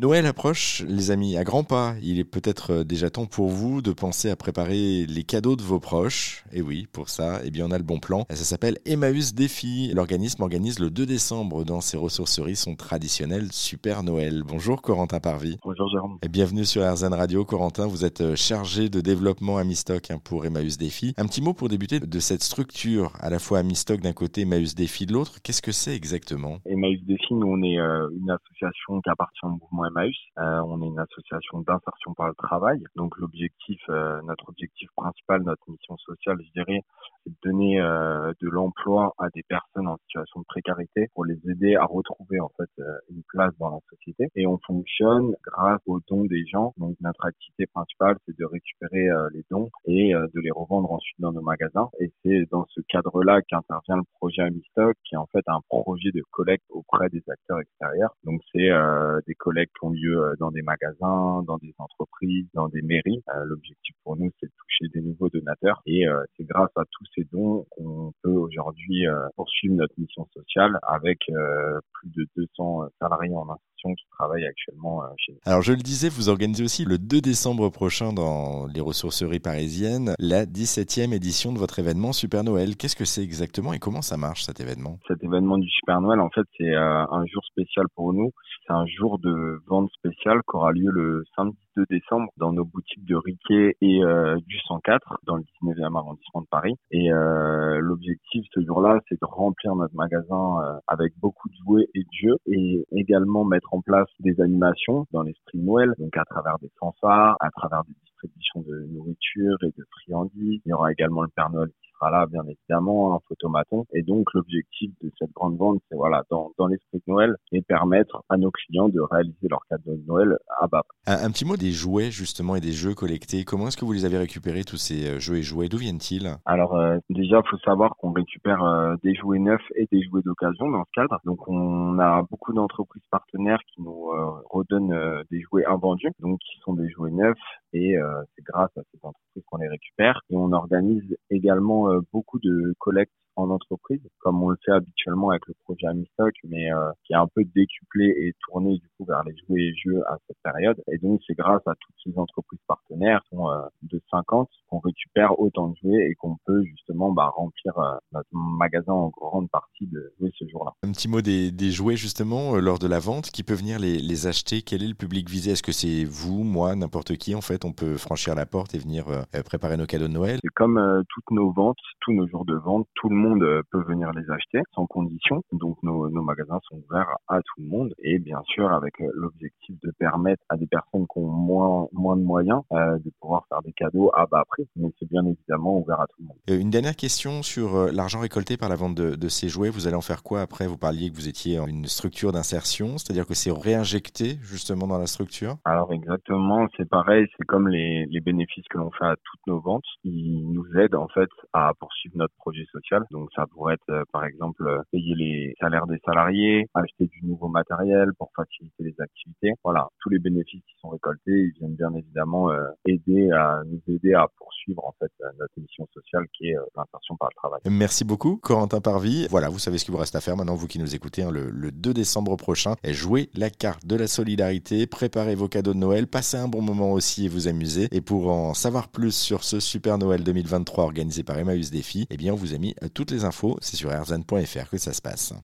Noël approche, les amis, à grands pas. Il est peut-être euh, déjà temps pour vous de penser à préparer les cadeaux de vos proches. Et oui, pour ça, eh bien, on a le bon plan. Ça s'appelle Emmaüs Défi. L'organisme organise le 2 décembre dans ses ressourceries son traditionnel Super Noël. Bonjour Corentin Parvi. Bonjour Jérôme. Et bienvenue sur RZN Radio. Corentin, vous êtes euh, chargé de développement à Mistock hein, pour Emmaüs Défi. Un petit mot pour débuter de cette structure, à la fois à Mistock d'un côté, Emmaüs Défi de l'autre. Qu'est-ce que c'est exactement? Emmaüs Défi, nous, on est euh, une association qui appartient au mouvement Emmaüs. Euh, on est une association d'insertion par le travail. Donc l'objectif, euh, notre objectif principal, notre mission sociale, je dirais, c'est de donner euh, de l'emploi à des personnes en situation de précarité pour les aider à retrouver en fait une place dans la Et on fonctionne grâce aux dons des gens. Donc notre activité principale, c'est de récupérer les dons et de les revendre ensuite dans nos magasins. Et c'est dans ce cadre-là qu'intervient le projet Amistock, qui est en fait un projet de collecte auprès des acteurs extérieurs. Donc c'est des collectes qui ont lieu euh, dans des magasins, dans des entreprises, dans des mairies. Euh, l'objectif pour nous, c'est de toucher des nouveaux donateurs et euh, c'est grâce à tous ces dons qu'on peut aujourd'hui poursuivre notre mission sociale avec plus de 200 salariés en qui travaillent actuellement chez nous. Alors je le disais, vous organisez aussi le 2 décembre prochain dans les ressourceries parisiennes la 17e édition de votre événement Super Noël. Qu'est-ce que c'est exactement et comment ça marche cet événement? Cet événement du Super Noël, en fait, c'est un jour spécial pour nous. C'est un jour de vente spéciale qui aura lieu le samedi 2 décembre dans nos boutiques de Riquet et euh, du 104 dans le 19e arrondissement de Paris. Et euh, l'objectif ce jour-là, c'est de remplir notre magasin euh, avec beaucoup de jouets et de jeux et également mettre en place des animations dans l'esprit de Noël, donc à travers des fanfares, à travers des distributions de nourriture et de friandises. Il y aura également le Père Noël là, bien évidemment, un photomaton. Et donc, l'objectif de cette grande vente, c'est voilà, dans, dans l'esprit de Noël, et permettre à nos clients de réaliser leur cadeau de Noël à bas prix. Un, petit mot des jouets, justement, et des jeux collectés. Comment est-ce que vous les avez récupérés, tous ces euh, jeux et jouets? D'où viennent-ils? Alors, euh, déjà, il faut savoir qu'on récupère euh, des jouets neufs et des jouets d'occasion dans ce cadre. Donc, on a beaucoup d'entreprises partenaires qui nous redonnent des jouets invendus, donc qui sont des jouets neufs, et c'est grâce à ces entreprises qu'on les récupère. Et on organise également euh, beaucoup de collectes en entreprise, comme on le fait habituellement avec le projet Amistock, mais euh, qui est un peu décuplé et tourné du coup vers les jouets et jeux à cette période. Et donc c'est grâce à toutes ces entreprises partenaires, sont euh, de 50, qu'on récupère autant de jouets et qu'on peut justement bah, remplir euh, notre magasin en grande partie de jouets ce jour-là. Un petit mot des, des jouets justement lors de la vente, qui peut venir les, les acheter? Quel est le public visé? Est-ce que c'est vous, moi, n'importe qui En fait, on peut franchir la porte et venir préparer nos cadeaux de Noël? C'est comme toutes nos ventes, tous nos jours de vente, tout le monde monde euh, peut venir les acheter sans condition. Donc nos, nos magasins sont ouverts à tout le monde et bien sûr avec euh, l'objectif de permettre à des personnes qui ont moins moins de moyens euh, de pouvoir faire des cadeaux à bas prix. Mais c'est bien évidemment ouvert à tout le monde. Une dernière question sur l'argent récolté par la vente de, de, ces jouets. Vous allez en faire quoi après? Vous parliez que vous étiez en une structure d'insertion, c'est-à-dire que c'est réinjecté justement dans la structure? Alors exactement, c'est pareil. C'est comme les, les bénéfices que l'on fait à toutes nos ventes. Ils nous aident en fait à poursuivre notre projet social. Donc ça pourrait être euh, par exemple euh, payer les salaires des salariés, acheter du nouveau matériel pour faciliter les activités. Voilà, tous les bénéfices qui sont récoltés, ils viennent bien évidemment euh, aider à nous aider à poursuivre en fait notre mission sociale qui est l'insertion par le travail. Merci beaucoup Corentin Parvi. Voilà, vous savez ce qu'il vous reste à faire maintenant vous qui nous écoutez hein, le, le 2 décembre prochain. Jouez la carte de la solidarité, préparez vos cadeaux de Noël, passez un bon moment aussi et vous amusez. Et pour en savoir plus sur ce Super Noël 2023 organisé par Emmaüs Défi, eh bien on vous a mis toutes les infos, c'est sur rzn.fr que ça se passe.